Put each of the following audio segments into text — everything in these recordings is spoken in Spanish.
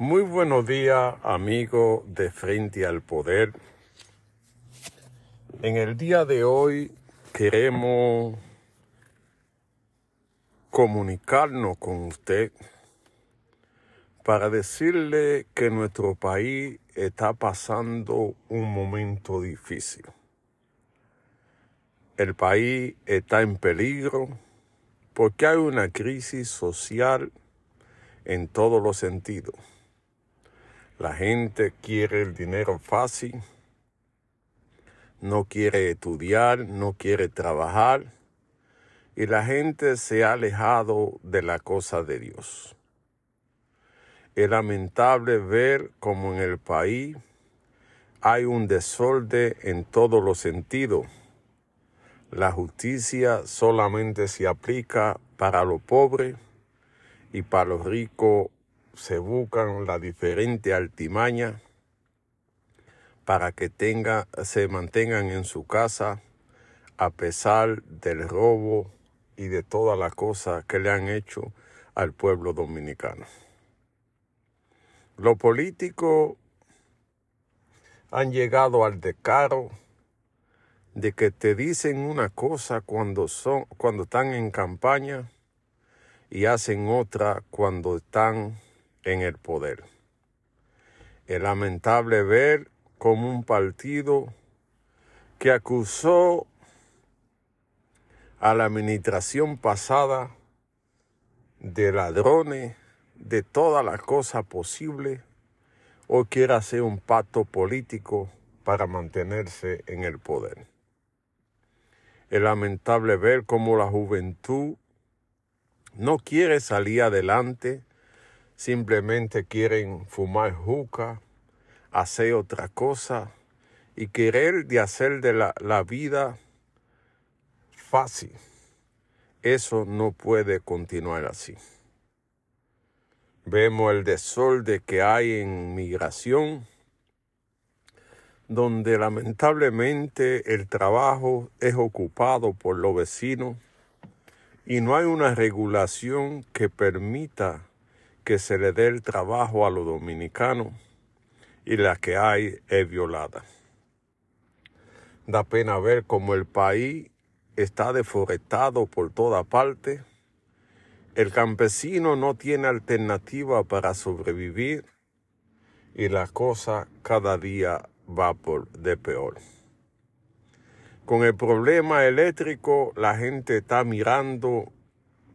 Muy buenos días, amigo de Frente al Poder. En el día de hoy queremos comunicarnos con usted para decirle que nuestro país está pasando un momento difícil. El país está en peligro porque hay una crisis social en todos los sentidos. La gente quiere el dinero fácil, no quiere estudiar, no quiere trabajar y la gente se ha alejado de la cosa de Dios. Es lamentable ver como en el país hay un desorden en todos los sentidos. La justicia solamente se aplica para los pobres y para los ricos se buscan la diferente altimaña para que tenga, se mantengan en su casa a pesar del robo y de todas las cosas que le han hecho al pueblo dominicano. Los políticos han llegado al decaro de que te dicen una cosa cuando son cuando están en campaña y hacen otra cuando están en el poder. Es lamentable ver como un partido que acusó a la administración pasada de ladrones, de todas las cosas posibles, o quiere hacer un pacto político para mantenerse en el poder. Es lamentable ver cómo la juventud no quiere salir adelante simplemente quieren fumar juca, hacer otra cosa y querer de hacer de la, la vida fácil. Eso no puede continuar así. Vemos el desorden que hay en migración, donde lamentablemente el trabajo es ocupado por los vecinos y no hay una regulación que permita que se le dé el trabajo a los dominicanos y la que hay es violada. Da pena ver cómo el país está deforestado por toda parte. El campesino no tiene alternativa para sobrevivir y la cosa cada día va por de peor. Con el problema eléctrico, la gente está mirando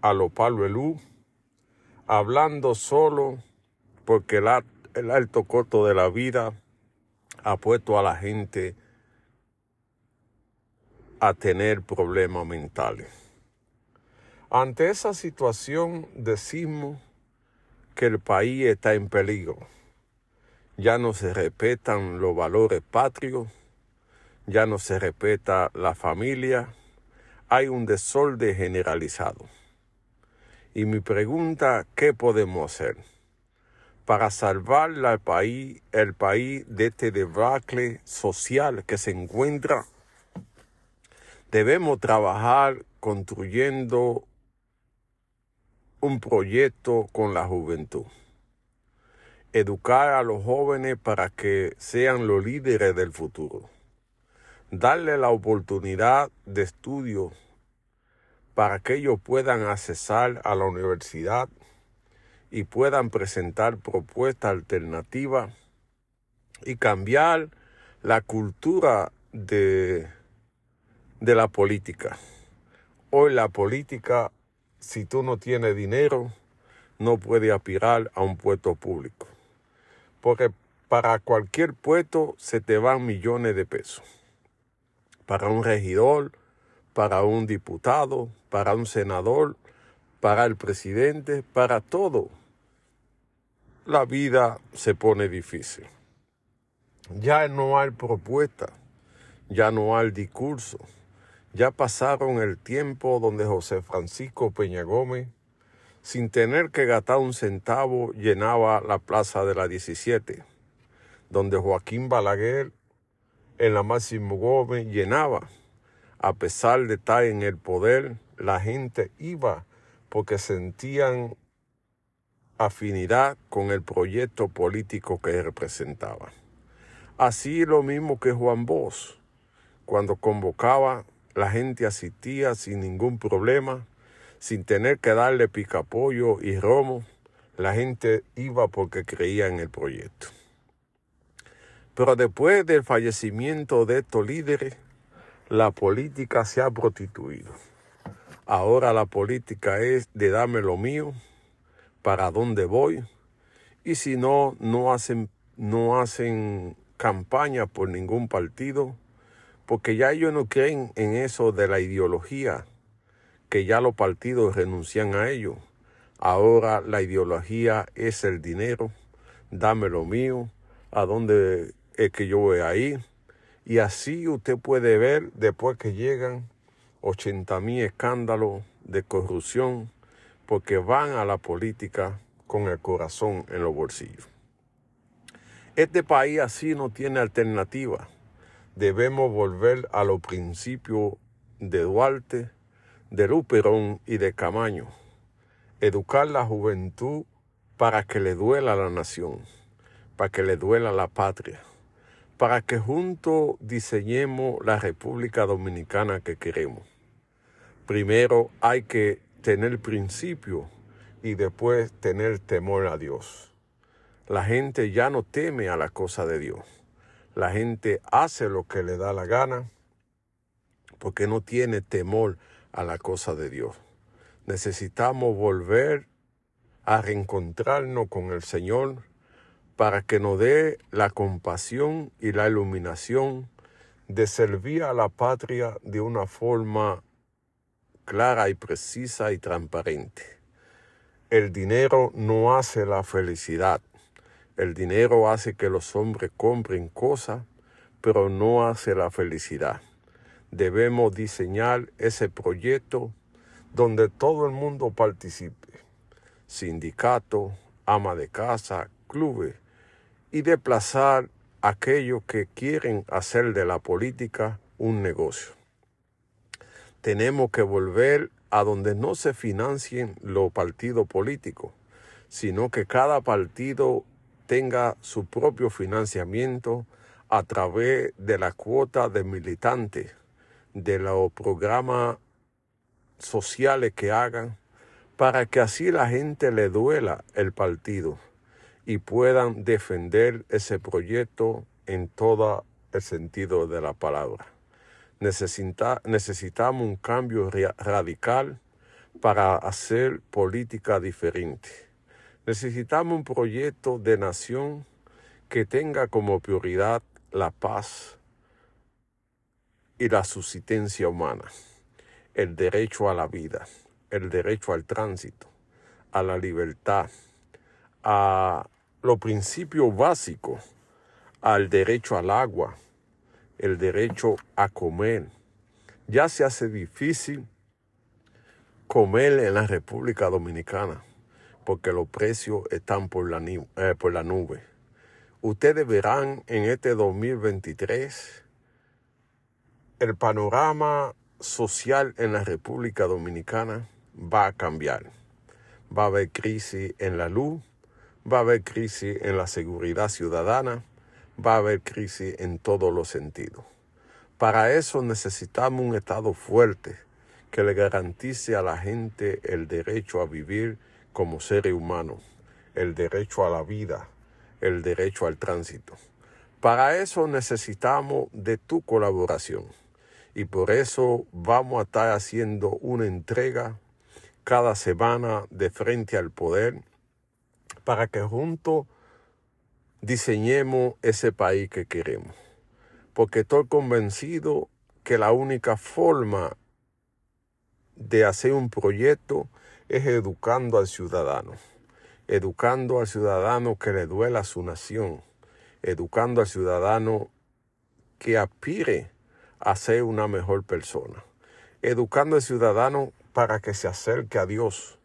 a los palos de luz hablando solo porque el, alto costo de la vida ha puesto a la gente a tener problemas mentales. Ante esa situación decimos que el país está en peligro. Ya no se respetan los valores patrios, ya no se respeta la familia, hay un desorden generalizado. Y mi pregunta, ¿qué podemos hacer para salvar al país, el país de este debacle social que se encuentra? Debemos trabajar construyendo un proyecto con la juventud. Educar a los jóvenes para que sean los líderes del futuro. Darle la oportunidad de estudio para que ellos puedan accesar a la universidad y puedan presentar propuestas alternativas y cambiar la cultura de, de la política. Hoy la política, si tú no tienes dinero, no puede aspirar a un puesto público. Porque para cualquier puesto se te van millones de pesos. Para un regidor, para un diputado, para un senador, para el presidente, para todo. La vida se pone difícil. Ya no hay propuesta, ya no hay discurso. Ya pasaron el tiempo donde José Francisco Peña Gómez, sin tener que gastar un centavo, llenaba la plaza de la 17, donde Joaquín Balaguer en la Máximo Gómez llenaba a pesar de estar en el poder, la gente iba porque sentían afinidad con el proyecto político que representaba. Así lo mismo que Juan Bosch, cuando convocaba, la gente asistía sin ningún problema, sin tener que darle picapollo y romo, la gente iba porque creía en el proyecto. Pero después del fallecimiento de estos líderes, la política se ha prostituido. Ahora la política es de darme lo mío, para dónde voy, y si no, no hacen, no hacen campaña por ningún partido, porque ya ellos no creen en eso de la ideología, que ya los partidos renuncian a ello. Ahora la ideología es el dinero, dame lo mío, a dónde es que yo voy a ir. Y así usted puede ver después que llegan 80 mil escándalos de corrupción, porque van a la política con el corazón en los bolsillos. Este país así no tiene alternativa. Debemos volver a los principios de Duarte, de Luperón y de Camaño. Educar la juventud para que le duela la nación, para que le duela la patria, para que juntos diseñemos la República Dominicana que queremos. Primero hay que tener principio y después tener temor a Dios. La gente ya no teme a la cosa de Dios. La gente hace lo que le da la gana porque no tiene temor a la cosa de Dios. Necesitamos volver a reencontrarnos con el Señor para que nos dé la compasión y la iluminación de servir a la patria de una forma clara y precisa y transparente. El dinero no hace la felicidad. El dinero hace que los hombres compren cosas, pero no hace la felicidad. Debemos diseñar ese proyecto donde todo el mundo participe. Sindicato, ama de casa, clubes, y desplazar a aquellos que quieren hacer de la política un negocio. Tenemos que volver a donde no se financien los partidos políticos, sino que cada partido tenga su propio financiamiento a través de la cuota de militantes, de los programas sociales que hagan, para que así la gente le duela el partido y puedan defender ese proyecto en todo el sentido de la palabra. Necesitamos un cambio radical para hacer política diferente. Necesitamos un proyecto de nación que tenga como prioridad la paz y la subsistencia humana, el derecho a la vida, el derecho al tránsito, a la libertad, a los principios básicos, al derecho al agua, el derecho a comer. Ya se hace difícil comer en la República Dominicana porque los precios están por la, eh, nube. Ustedes verán en este 2023 el panorama social en la República Dominicana va a cambiar. Va a haber crisis en la luz, va a haber crisis en la seguridad ciudadana, va a haber crisis en todos los sentidos. Para eso necesitamos un Estado fuerte que le garantice a la gente el derecho a vivir como seres humanos, el derecho a la vida, el derecho al tránsito. Para eso necesitamos de tu colaboración y por eso vamos a estar haciendo una entrega cada semana de frente al poder para que juntos diseñemos ese país que queremos. Porque estoy convencido que la única forma de hacer un proyecto es educando al ciudadano, educando al ciudadano que le duela a su nación, educando al ciudadano que aspire a ser una mejor persona, educando al ciudadano para que se acerque a Dios,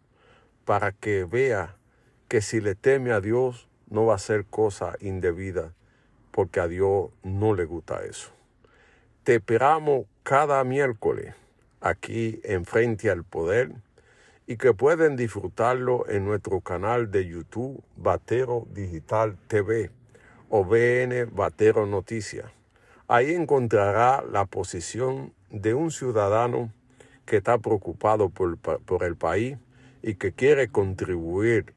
para que vea que si le teme a Dios no va a ser cosa indebida, porque a Dios no le gusta eso. Te esperamos cada miércoles aquí en frente al poder y que pueden disfrutarlo en nuestro canal de YouTube Batero Digital TV o BN Batero Noticias. Ahí encontrará la posición de un ciudadano que está preocupado por, por el país y que quiere contribuir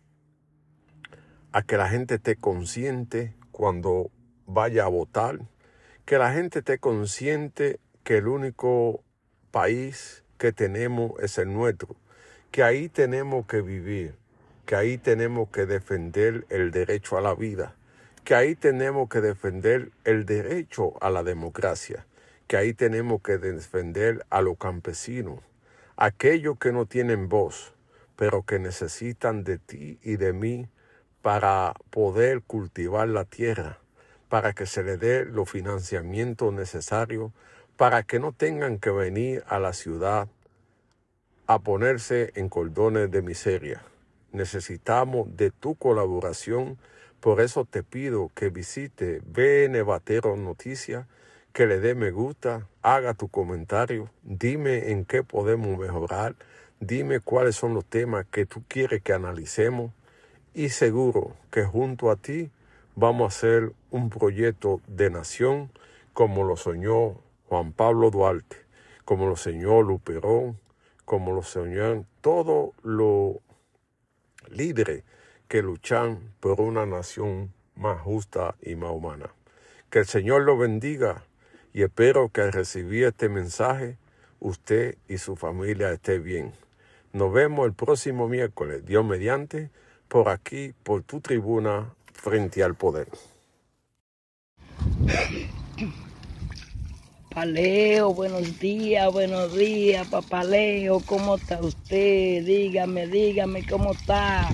a que la gente esté consciente cuando vaya a votar, que la gente esté consciente que el único país que tenemos es el nuestro, que ahí tenemos que vivir, que ahí tenemos que defender el derecho a la vida, que ahí tenemos que defender el derecho a la democracia, que ahí tenemos que defender a los campesinos, aquellos que no tienen voz, pero que necesitan de ti y de mí para poder cultivar la tierra, para que se le dé los financiamientos necesarios, para que no tengan que venir a la ciudad a ponerse en cordones de miseria. Necesitamos de tu colaboración, por eso te pido que visite BN Batero Noticias, que le dé me gusta, haga tu comentario, dime en qué podemos mejorar, Dime cuáles son los temas que tú quieres que analicemos y seguro que junto a ti vamos a hacer un proyecto de nación como lo soñó Juan Pablo Duarte, como lo soñó Luperón, como lo soñó todos los líderes que luchan por una nación más justa y más humana. Que el Señor lo bendiga y espero que al recibir este mensaje usted y su familia esté bien. Nos vemos el próximo miércoles, Dios mediante, por aquí, por tu tribuna, frente al poder. Papaleo, buenos días, buenos días, papaleo, ¿cómo está usted? Dígame, dígame, ¿cómo está?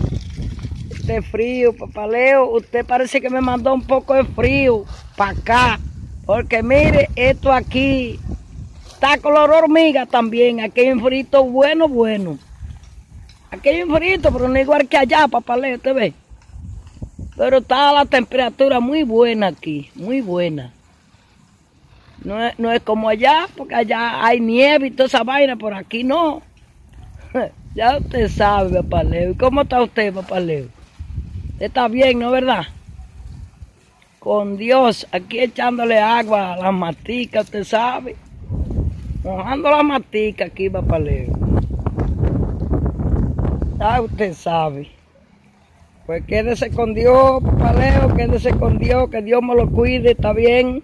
Este frío, papaleo, usted parece que me mandó un poco de frío para acá, porque mire, esto aquí Está color hormiga también. Aquí hay un frito bueno, bueno. Aquí hay un frito, pero no igual que allá, papaleo, ¿te ve? Pero está la temperatura muy buena aquí, muy buena. No es, no es como allá, porque allá hay nieve y toda esa vaina, por aquí no. ya usted sabe, papaleo. ¿Y cómo está usted, papaleo? Está bien, ¿no verdad? Con Dios, aquí echándole agua a las maticas, usted sabe mojando la matica aquí, papaleo. Ya usted sabe. Pues quédese con Dios, papaleo, quédese con Dios, que Dios me lo cuide, está bien.